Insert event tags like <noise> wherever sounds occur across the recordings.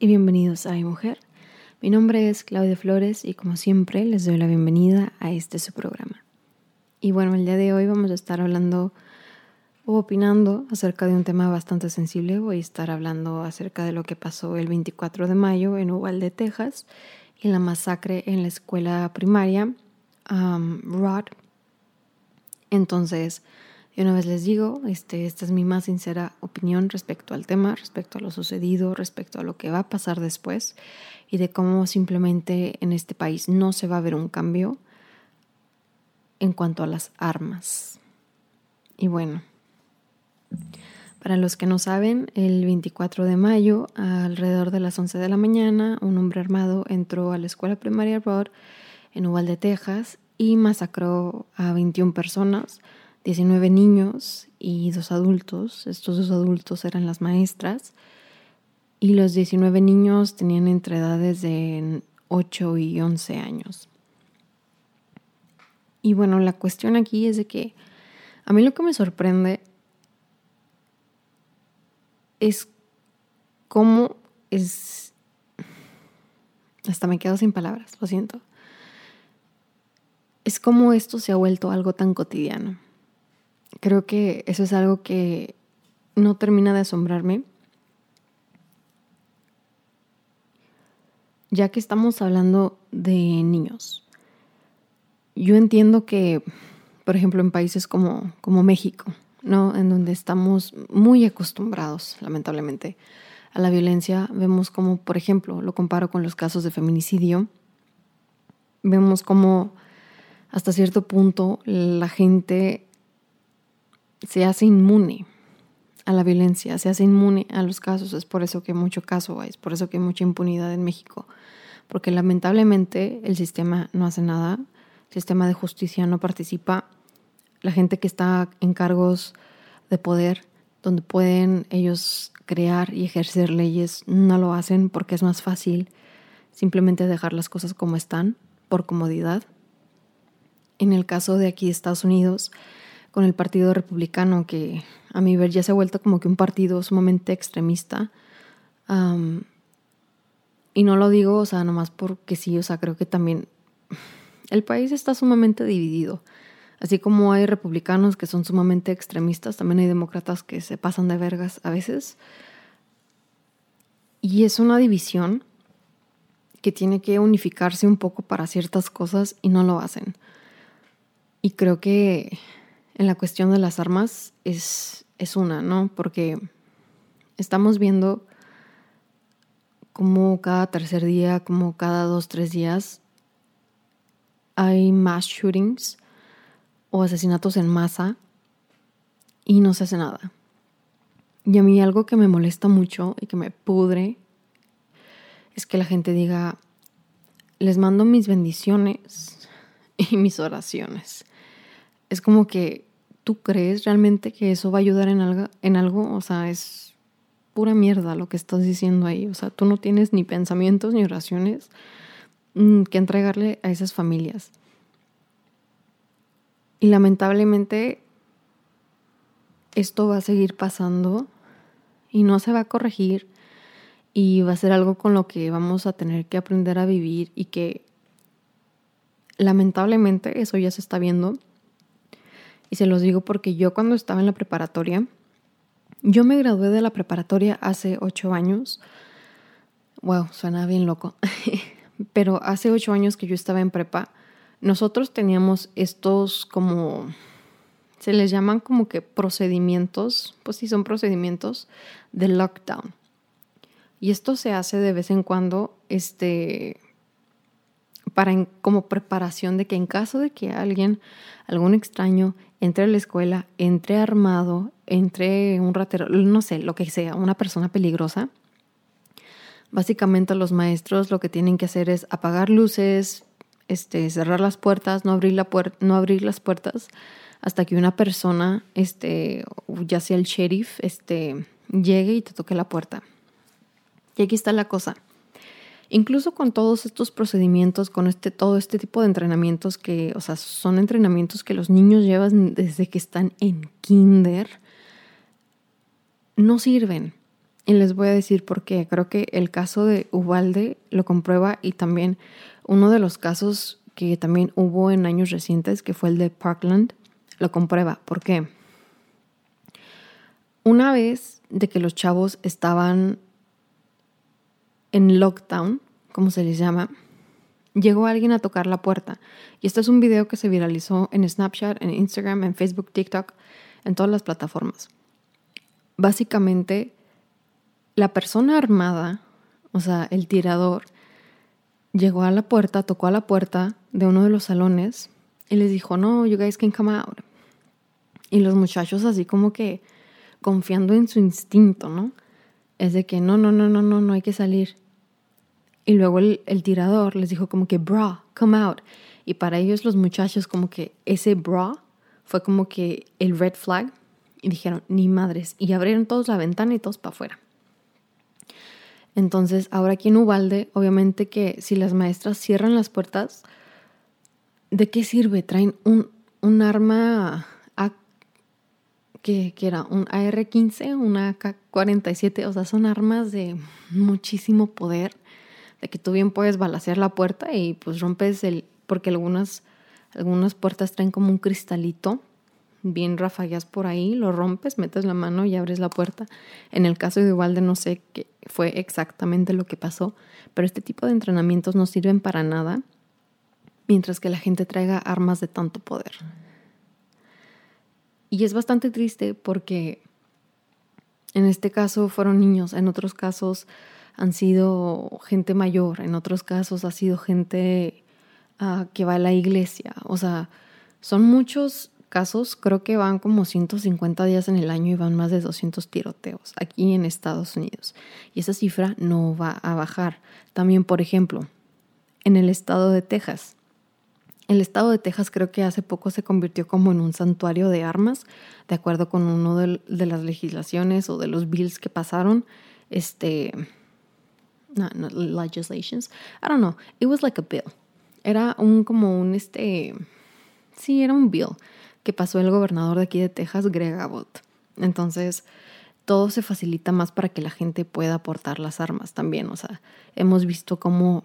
y bienvenidos a Mi Mujer. Mi nombre es Claudia Flores y como siempre les doy la bienvenida a este su programa. Y bueno, el día de hoy vamos a estar hablando o opinando acerca de un tema bastante sensible. Voy a estar hablando acerca de lo que pasó el 24 de mayo en Uvalde, Texas, y la masacre en la escuela primaria um, Rod. Entonces, y una vez les digo, este, esta es mi más sincera opinión respecto al tema, respecto a lo sucedido, respecto a lo que va a pasar después y de cómo simplemente en este país no se va a ver un cambio en cuanto a las armas. Y bueno, para los que no saben, el 24 de mayo, alrededor de las 11 de la mañana, un hombre armado entró a la escuela primaria Rod en Uvalde, Texas, y masacró a 21 personas 19 niños y dos adultos. Estos dos adultos eran las maestras. Y los 19 niños tenían entre edades de 8 y 11 años. Y bueno, la cuestión aquí es de que a mí lo que me sorprende es cómo es... Hasta me quedo sin palabras, lo siento. Es como esto se ha vuelto algo tan cotidiano creo que eso es algo que no termina de asombrarme. Ya que estamos hablando de niños. Yo entiendo que, por ejemplo, en países como, como México, ¿no? En donde estamos muy acostumbrados, lamentablemente, a la violencia, vemos como, por ejemplo, lo comparo con los casos de feminicidio, vemos como hasta cierto punto la gente se hace inmune a la violencia, se hace inmune a los casos. Es por eso que mucho caso hay, es por eso que hay mucha impunidad en México. Porque lamentablemente el sistema no hace nada, el sistema de justicia no participa. La gente que está en cargos de poder, donde pueden ellos crear y ejercer leyes, no lo hacen porque es más fácil simplemente dejar las cosas como están, por comodidad. En el caso de aquí Estados Unidos, con el Partido Republicano, que a mi ver ya se ha vuelto como que un partido sumamente extremista. y no lo digo, o sea, nomás porque sí, o sea, creo que también el país está sumamente dividido. Así como hay republicanos que son sumamente extremistas, también hay demócratas que se pasan de vergas a veces. Y es una división que tiene que unificarse un poco para ciertas cosas y no lo hacen. Y creo que en la cuestión de las armas es, es una, ¿no? Porque estamos viendo como cada tercer día, como cada dos, tres días, hay mass shootings o asesinatos en masa y no se hace nada. Y a mí algo que me molesta mucho y que me pudre es que la gente diga, les mando mis bendiciones y mis oraciones. Es como que ¿tú crees realmente que eso va a ayudar en algo? En algo? O sea, es pura mierda lo que estás diciendo ahí. O sea, tú no tienes ni pensamientos ni oraciones mm, que entregarle a esas familias. Y lamentablemente esto va a seguir pasando y no se va a corregir y va a ser algo con lo que vamos a tener que aprender a vivir y que lamentablemente eso ya se está viendo y se los digo porque yo cuando estaba en la preparatoria, yo me gradué de la preparatoria hace ocho años. Wow, suena bien loco. <laughs> Pero hace ocho años que yo estaba en prepa, nosotros teníamos estos como, se les llaman como que procedimientos, pues sí son procedimientos de lockdown. Y esto se hace de vez en cuando, este, para como preparación de que en caso de que alguien, algún extraño, entre a la escuela, entre armado, entre un ratero, no sé, lo que sea, una persona peligrosa, básicamente los maestros lo que tienen que hacer es apagar luces, este, cerrar las puertas, no abrir, las puertas hasta que una persona, este, ya sea el sheriff, este, llegue y te toque la puerta. Y aquí está la cosa. Incluso con todos estos procedimientos, con este, todo este tipo de entrenamientos que, o sea, son entrenamientos que los niños llevan desde que están en kinder, no sirven. Y les voy a decir por qué. Creo que el caso de Ubalde lo comprueba y también uno de los casos que también hubo en años recientes, que fue el de Parkland, lo comprueba. ¿Por qué? Una vez de que los chavos estaban en lockdown, como se les llama, llegó alguien a tocar la puerta. Y este es un video que se viralizó en Snapchat, en Instagram, en Facebook, TikTok, en todas las plataformas. Básicamente, la persona armada, o sea, el tirador, llegó a la puerta, tocó a la puerta de uno de los salones y les dijo, no, you guys can come out. Y los muchachos así como que confiando en su instinto, ¿no? Es de que no, no, no, no, no, no hay que salir. Y luego el, tirador les dijo como que, bra, come out. Y para ellos los muchachos como que ese bra fue como que el red flag. Y dijeron, ni madres. Y abrieron todos la ventana y todos para afuera. Entonces, ahora aquí en Ubalde, obviamente que si las maestras cierran las puertas, ¿de qué sirve? Traen un, arma que, que era un AR-15, una AK-47, o sea, son armas de muchísimo poder de que tú bien puedes balasear la puerta y pues rompes el, porque algunas, algunas puertas traen como un cristalito, bien rafagueas por ahí, lo rompes, metes la mano y abres la puerta. En el caso de Igualde no sé qué fue exactamente lo que pasó, pero este tipo de entrenamientos no sirven para nada mientras que la gente traiga armas de tanto poder. Y es bastante triste porque en este caso fueron niños, en otros casos han sido gente mayor, en otros casos ha sido gente ah, que va a la iglesia. O sea, son muchos casos, creo que van como 150 días en el año y van más de 200 tiroteos aquí en Estados Unidos. Y esa cifra no va a bajar. También, por ejemplo, en el estado de Texas. El estado de Texas creo que hace poco se convirtió como en un santuario de armas, de acuerdo con uno de, las legislaciones o de los bills que pasaron. Este, no, no, legislations. I don't know. It was like a bill. Era un como un este, sí, era un bill que pasó el gobernador de aquí de Texas, Greg Abbott. Entonces, todo se facilita más para que la gente pueda aportar las armas también. O sea, hemos visto cómo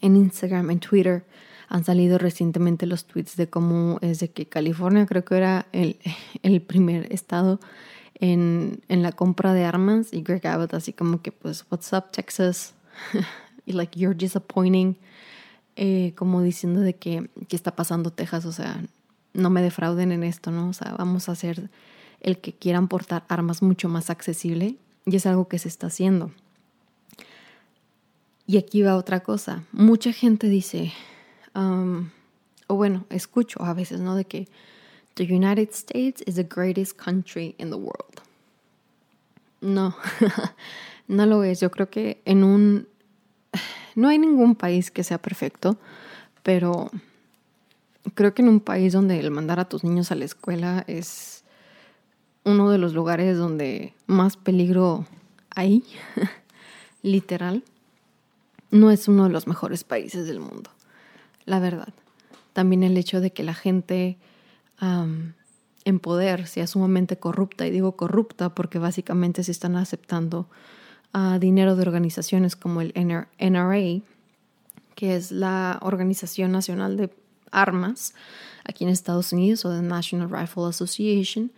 en Instagram, en Twitter, han salido recientemente los tweets de cómo es de que California creo que era el, <laughs> el primer estado en, en, la compra de armas y Greg Abbott así como que pues, what's up Texas? <laughs> y like, you're disappointing. Eh, como diciendo de que, ¿qué está pasando Texas? O sea, no me defrauden en esto, ¿no? O sea, vamos a hacer el que quieran portar armas mucho más accesible y es algo que se está haciendo. Y aquí va otra cosa. Mucha gente dice, um, o bueno, escucho a veces, ¿no? De que The United States is the greatest country in the world. No, <laughs> no lo es. Yo creo que en un... <sighs> No hay ningún país que sea perfecto, pero creo que en un país donde el mandar a tus niños a la escuela es uno de los lugares donde más peligro hay, <laughs> literal, no es uno de los mejores países del mundo, la verdad. También el hecho de que la gente en poder sea sumamente corrupta. Y digo corrupta porque básicamente se están aceptando uh, dinero de organizaciones como el NRA, que es la Organización Nacional de Armas aquí en Estados Unidos o the National Rifle Association.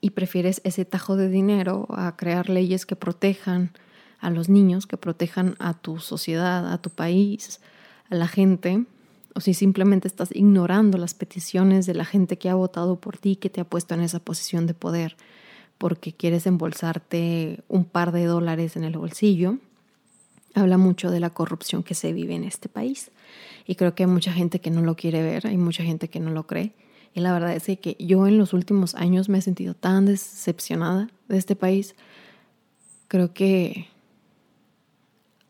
Y prefieres ese tajo de dinero a crear leyes que protejan a los niños, que protejan a tu sociedad, a tu país, a la gente, o si simplemente estás ignorando las peticiones de la gente que ha votado por ti, que te ha puesto en esa posición de poder, porque quieres embolsarte un par de dólares en el bolsillo, habla mucho de la corrupción que se vive en este país. Y creo que hay mucha gente que no lo quiere ver, hay mucha gente que no lo cree. Y la verdad es que yo en los últimos años me he sentido tan decepcionada de este país. Creo que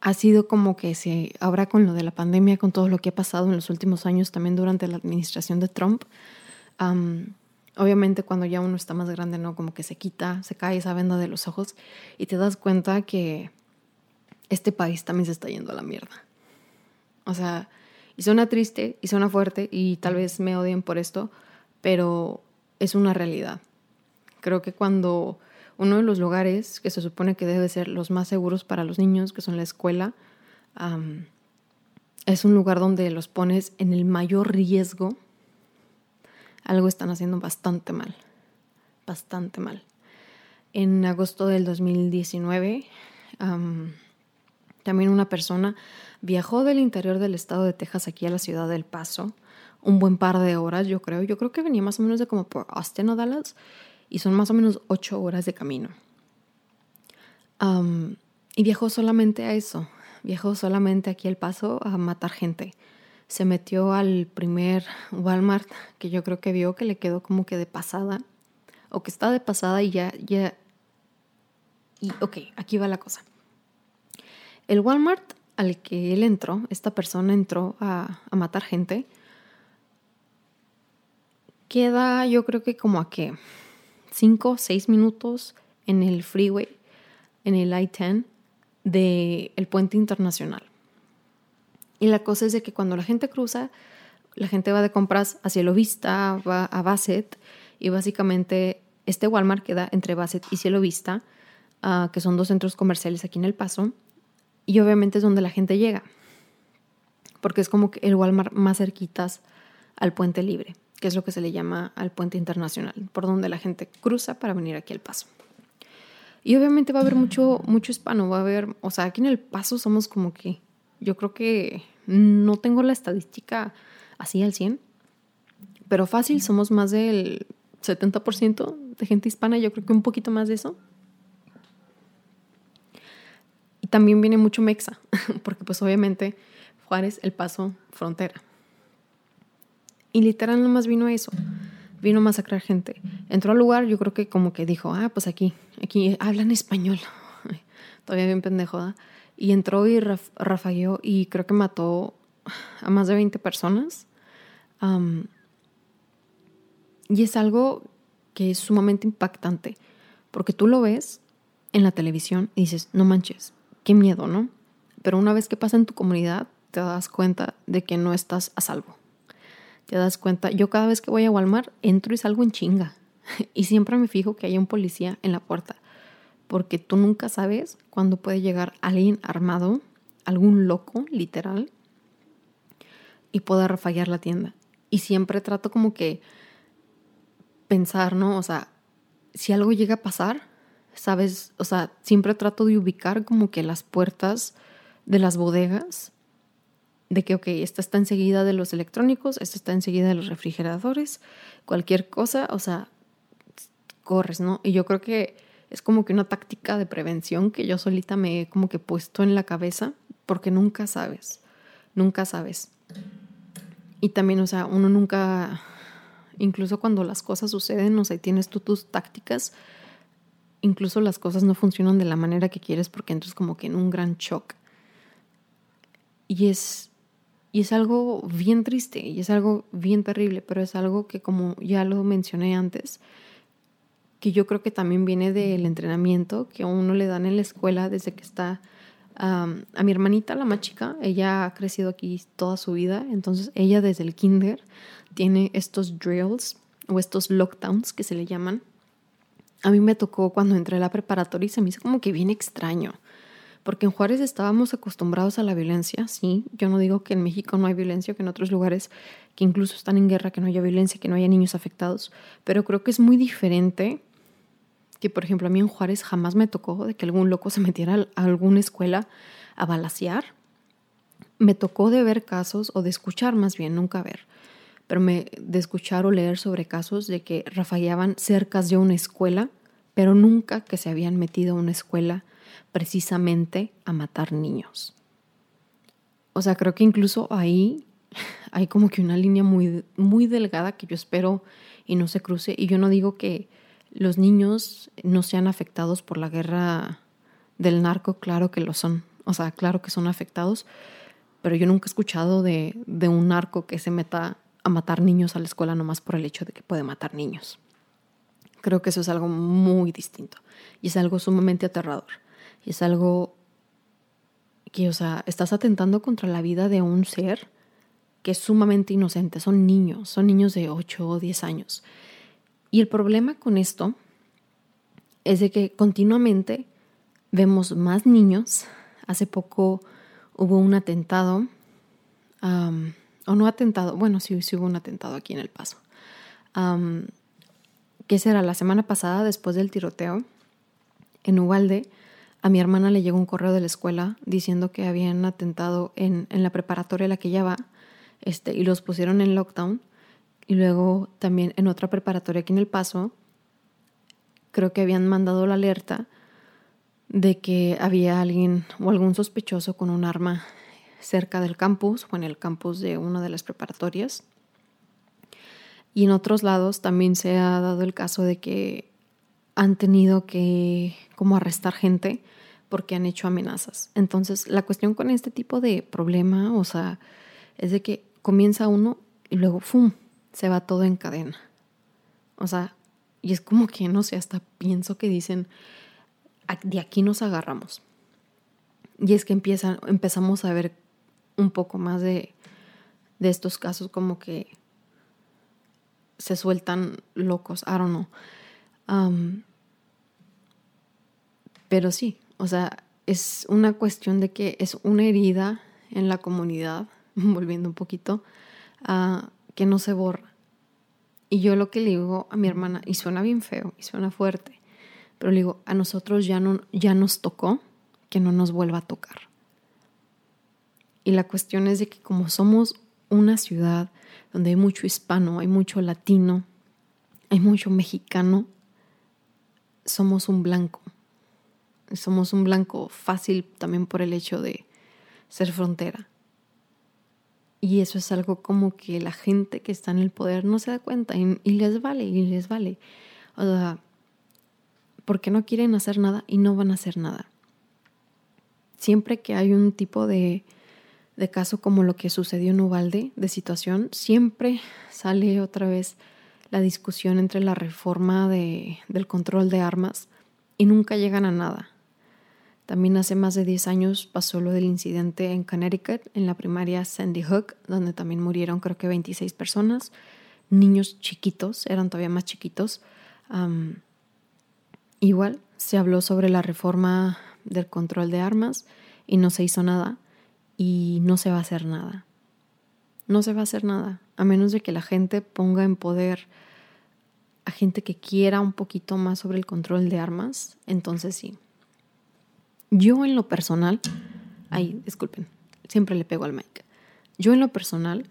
ha sido como que se, ahora con lo de la pandemia, con todo lo que ha pasado en los últimos años, también durante la administración de Trump, obviamente cuando ya uno está más grande, ¿no? Como que se quita, se cae esa venda de los ojos y te das cuenta que este país también se está yendo a la mierda. O sea, y suena triste y suena fuerte y tal vez me odien por esto, pero es una realidad. Creo que cuando uno de los lugares que se supone que debe ser los más seguros para los niños, que son la escuela, es un lugar donde los pones en el mayor riesgo. Algo están haciendo bastante mal, bastante mal. En agosto del 2019, también una persona viajó del interior del estado de Texas aquí a la ciudad del Paso, un buen par de horas, yo creo. Yo creo que venía más o menos de como por Austin o Dallas y son más o menos ocho horas de camino. y viajó solamente a eso, viajó solamente aquí al paso a matar gente. Se metió al primer Walmart que yo creo que vio que le quedó como que de pasada, o que está de pasada y ya, ya. Y ok, aquí va la cosa. El Walmart al que él entró, esta persona entró a, a matar gente, queda yo creo que como a que 5 o 6 minutos en el freeway, en el I-10 del puente internacional. Y la cosa es de que cuando la gente cruza, la gente va de compras hacia Cielo Vista, va a Bassett y básicamente este Walmart queda entre Bassett y Cielo Vista, ah, que son dos centros comerciales aquí en El Paso, y obviamente es donde la gente llega, porque es como que el Walmart más cerquitas al puente libre que es lo que se le llama al puente internacional, por donde la gente cruza para venir aquí al paso. Y obviamente va a haber mucho, mucho hispano, va a haber, o sea, aquí en el paso somos como que, yo creo que no tengo la estadística así al 100, pero fácil, somos más del 70% de gente hispana, yo creo que un poquito más de eso. Y también viene mucho mexa, <laughs> porque pues obviamente Juárez, El Paso, frontera. Y literal nomás vino eso. Vino a masacrar gente. Entró al lugar, yo creo que como que dijo, ah, pues aquí, aquí hablan español. <laughs> Todavía bien pendejo, Y entró y raf rafagueó y creo que mató a más de 20 personas. y es algo que es sumamente impactante, porque tú lo ves en la televisión y dices, no manches, qué miedo, ¿no? Pero una vez que pasa en tu comunidad, te das cuenta de que no estás a salvo te das cuenta. Yo cada vez que voy a Walmart entro y salgo en chinga. <laughs> Y siempre me fijo que hay un policía en la puerta. Porque tú nunca sabes cuándo puede llegar alguien armado, algún loco, literal, y pueda rafallar la tienda. Y siempre trato como que pensar, ¿no? O sea, si algo llega a pasar, ¿sabes? O sea, siempre trato de ubicar como que las puertas de las bodegas de que, ok, esta está enseguida de los electrónicos, esta está enseguida de los refrigeradores, cualquier cosa, o sea, corres, ¿no? Y yo creo que es como que una táctica de prevención que yo solita me he como que puesto en la cabeza, porque nunca sabes, nunca sabes. Y también, o sea, uno nunca, incluso cuando las cosas suceden, o sea, tienes tú tus tácticas, incluso las cosas no funcionan de la manera que quieres porque entras como que en un gran shock. Y es, y es algo bien triste y es algo bien terrible, pero es algo que como ya lo mencioné antes, que yo creo que también viene del entrenamiento que a uno le dan en la escuela desde que está... a mi hermanita, la más chica, ella ha crecido aquí toda su vida, entonces ella desde el kinder tiene estos drills o estos lockdowns que se le llaman. A mí me tocó cuando entré a la preparatoria y se me hizo como que bien extraño porque en Juárez estábamos acostumbrados a la violencia, sí, yo no digo que en México no hay violencia, que en otros lugares que incluso están en guerra, que no haya violencia, que no haya niños afectados, pero creo que es muy diferente que, por ejemplo, a mí en Juárez jamás me tocó de que algún loco se metiera a alguna escuela a balasear. Me tocó de ver casos, o de escuchar más bien, nunca ver, pero me, de escuchar o leer sobre casos de que rafagueaban cercas de una escuela, pero nunca que se habían metido a una escuela precisamente a matar niños. O sea, creo que incluso ahí <laughs> hay como que una línea muy, muy delgada que yo espero y no se cruce. Y yo no digo que los niños no sean afectados por la guerra del narco, claro que lo son. O sea, claro que son afectados, pero yo nunca he escuchado de, de un narco que se meta a matar niños a la escuela nomás por el hecho de que puede matar niños. Creo que eso es algo muy distinto y es algo sumamente aterrador. Es algo que, o sea, estás atentando contra la vida de un ser que es sumamente inocente. Son niños, son niños de 8 o 10 años. Y el problema con esto es de que continuamente vemos más niños. Hace poco hubo un atentado, o no atentado, bueno, sí, sí hubo un atentado aquí en El Paso. ¿Qué será? La semana pasada, después del tiroteo, en Ubalde, a mi hermana le llegó un correo de la escuela diciendo que habían atentado en, en la preparatoria a la que ella va este, y los pusieron en lockdown. Y luego también en otra preparatoria aquí en El Paso, creo que habían mandado la alerta de que había alguien o algún sospechoso con un arma cerca del campus o en el campus de una de las preparatorias. Y en otros lados también se ha dado el caso de que han tenido que como arrestar gente porque han hecho amenazas. Entonces, la cuestión con este tipo de problema, o sea, es de que comienza uno y luego, ¡fum!, se va todo en cadena. O sea, y es como que, no sé, hasta pienso que dicen, de aquí nos agarramos. Y es que empiezan, empezamos a ver un poco más de, de estos casos como que se sueltan locos, I don't know. Pero sí, o sea, es una cuestión de que es una herida en la comunidad, <laughs> volviendo un poquito, uh, que no se borra. Y yo lo que le digo a mi hermana, y suena bien feo, y suena fuerte, pero le digo, a nosotros ya, no, ya nos tocó que no nos vuelva a tocar. Y la cuestión es de que como somos una ciudad donde hay mucho hispano, hay mucho latino, hay mucho mexicano, somos un blanco. Somos un blanco fácil también por el hecho de ser frontera. Y eso es algo como que la gente que está en el poder no se da cuenta y, les vale, y les vale. O sea, porque no quieren hacer nada y no van a hacer nada. Siempre que hay un tipo de, de caso como lo que sucedió en Ubalde, de situación, siempre <laughs> sale otra vez la discusión entre la reforma de, del control de armas y nunca llegan a nada. También hace más de 10 años pasó lo del incidente en Connecticut, en la primaria Sandy Hook, donde también murieron creo que 26 personas, niños chiquitos, eran todavía más chiquitos. igual se habló sobre la reforma del control de armas y no se hizo nada y no se va a hacer nada. No se va a hacer nada, a menos de que la gente ponga en poder a gente que quiera un poquito más sobre el control de armas, entonces sí. Yo en lo personal, ay, disculpen, siempre le pego al mic. Yo en lo personal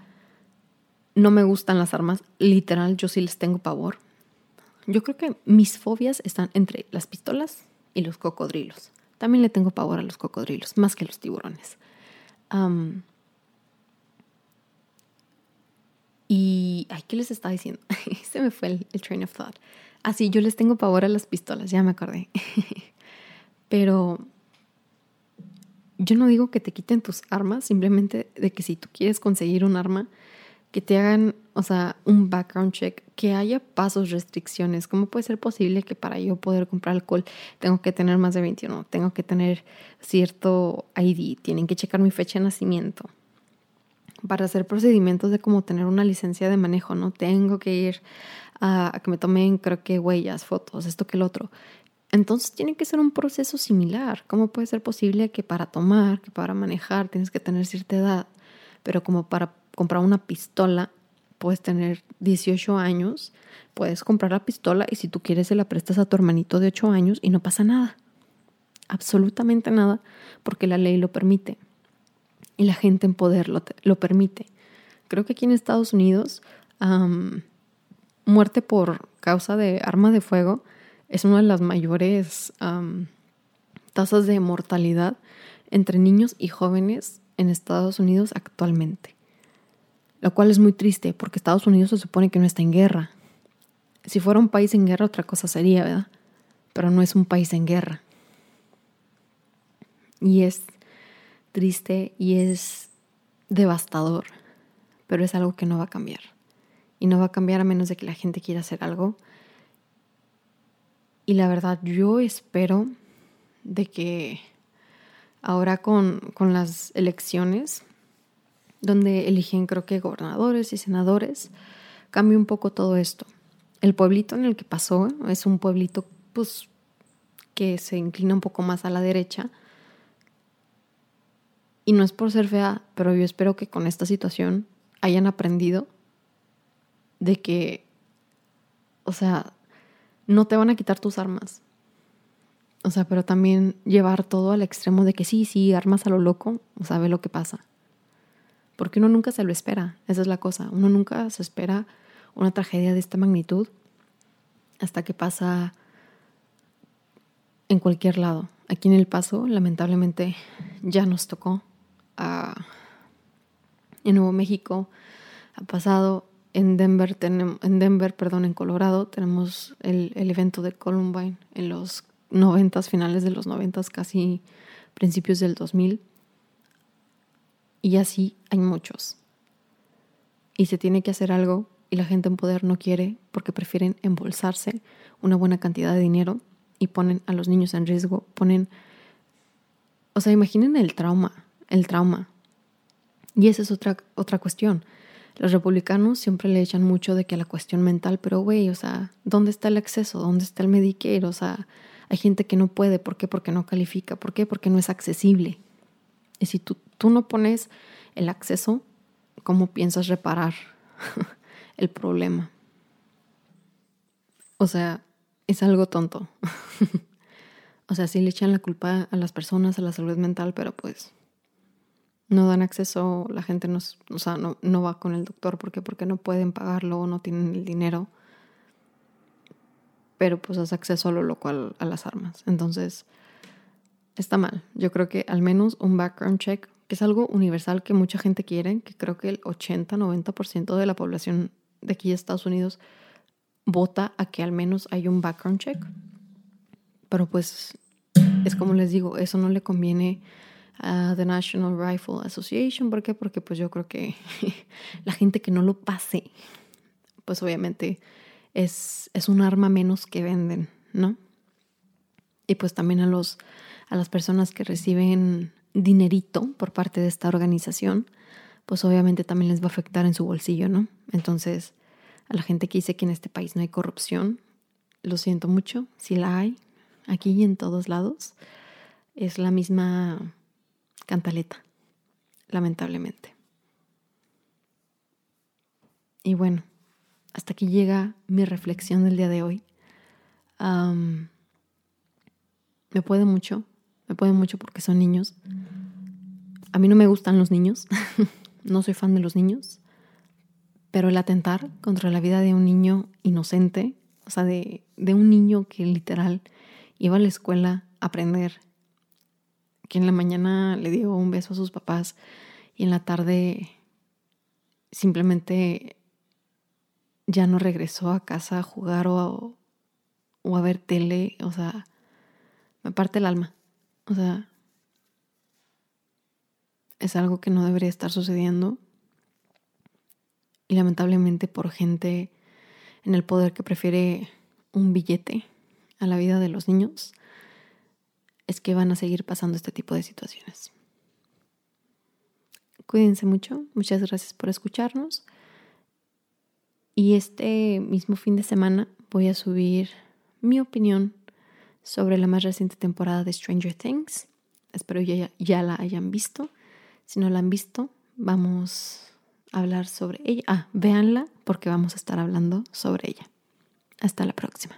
no me gustan las armas, literal, yo sí les tengo pavor. Yo creo que mis fobias están entre las pistolas y los cocodrilos. También le tengo pavor a los cocodrilos, más que a los tiburones. Y, ay, ¿qué les estaba diciendo? <laughs> Se me fue el, train of thought. Así, ah, yo les tengo pavor a las pistolas, ya me acordé. <laughs> Pero yo no digo que te quiten tus armas, simplemente de que si tú quieres conseguir un arma, que te hagan, o sea, un background check, que haya pasos, restricciones. ¿Cómo puede ser posible que para yo poder comprar alcohol tengo que tener más de 21? Tengo que tener cierto ID, tienen que checar mi fecha de nacimiento. Para hacer procedimientos de como tener una licencia de manejo, ¿no? Tengo que ir a, que me tomen, creo que huellas, fotos, esto que el otro. Entonces tiene que ser un proceso similar. ¿Cómo puede ser posible que para tomar, que para manejar tienes que tener cierta edad, pero como para comprar una pistola puedes tener 18 años, puedes comprar la pistola y si tú quieres se la prestas a tu hermanito de 8 años y no pasa nada. Absolutamente nada, porque la ley lo permite y la gente en poder lo, lo permite. Creo que aquí en Estados Unidos, muerte por causa de arma de fuego es una de las mayores tasas de mortalidad entre niños y jóvenes en Estados Unidos actualmente. Lo cual es muy triste porque Estados Unidos se supone que no está en guerra. Si fuera un país en guerra otra cosa sería, ¿verdad? Pero no es un país en guerra. Y es triste y es devastador, pero es algo que no va a cambiar. Y no va a cambiar a menos de que la gente quiera hacer algo y la verdad, yo espero de que ahora con, las elecciones, donde eligen creo que gobernadores y senadores, cambie un poco todo esto. El pueblito en el que pasó es un pueblito pues que se inclina un poco más a la derecha. Y no es por ser fea, pero yo espero que con esta situación hayan aprendido de que, o sea, no te van a quitar tus armas. O sea, pero también llevar todo al extremo de que sí, sí, armas a lo loco, o sea, ve lo que pasa. Porque uno nunca se lo espera, esa es la cosa. Uno nunca se espera una tragedia de esta magnitud hasta que pasa en cualquier lado. Aquí en El Paso, lamentablemente, ya nos tocó. En Nuevo México ha pasado. En Denver, en Denver, perdón, en Colorado, tenemos el, el evento de Columbine en los noventas, finales de los noventas, casi principios del 2000. Y así hay muchos. Y se tiene que hacer algo y la gente en poder no quiere porque prefieren embolsarse una buena cantidad de dinero y ponen a los niños en riesgo, ponen, o sea, imaginen el trauma, el trauma. Y esa es otra, otra cuestión. Los republicanos siempre le echan mucho de que la cuestión mental, pero güey, o sea, ¿dónde está el acceso? ¿Dónde está el Medicare? O sea, hay gente que no puede, ¿por qué? Porque no califica, ¿por qué? Porque no es accesible. Y si tú, tú no pones el acceso, ¿cómo piensas reparar <laughs> el problema? O sea, es algo tonto. <laughs> o sea, sí le echan la culpa a las personas, a la salud mental, pero pues no dan acceso, la gente no, o sea, no, no va con el doctor porque porque no pueden pagarlo o no tienen el dinero. Pero pues hace acceso a lo loco a las armas. Entonces, está mal. Yo creo que al menos un background check, que es algo universal que mucha gente quiere, que creo que el 80-90% de la población de aquí de Estados Unidos vota a que al menos hay un background check. Pero pues es como les digo, eso no le conviene a The National Rifle Association. ¿Por qué? Porque pues yo creo que <laughs> la gente que no lo pase, pues obviamente es, es un arma menos que venden, ¿no? Y pues también a, los, a las personas que reciben dinerito por parte de esta organización, pues obviamente también les va a afectar en su bolsillo, ¿no? Entonces, a la gente que dice que en este país no hay corrupción, lo siento mucho, si la hay, aquí y en todos lados, es la misma cantaleta, lamentablemente. Y bueno, hasta aquí llega mi reflexión del día de hoy. me puede mucho, me puede mucho porque son niños. A mí no me gustan los niños, <laughs> no soy fan de los niños, pero el atentar contra la vida de un niño inocente, o sea, de, de un niño que literal iba a la escuela a aprender, que en la mañana le dio un beso a sus papás y en la tarde simplemente ya no regresó a casa a jugar o o a ver tele, o sea, me parte el alma. O sea, es algo que no debería estar sucediendo y lamentablemente por gente en el poder que prefiere un billete a la vida de los niños, es que van a seguir pasando este tipo de situaciones. Cuídense mucho, muchas gracias por escucharnos. Y este mismo fin de semana voy a subir mi opinión sobre la más reciente temporada de Stranger Things. Espero ya, ya la hayan visto. Si no la han visto, vamos hablar sobre ella. Ah, véanla porque vamos a estar hablando sobre ella. Hasta la próxima.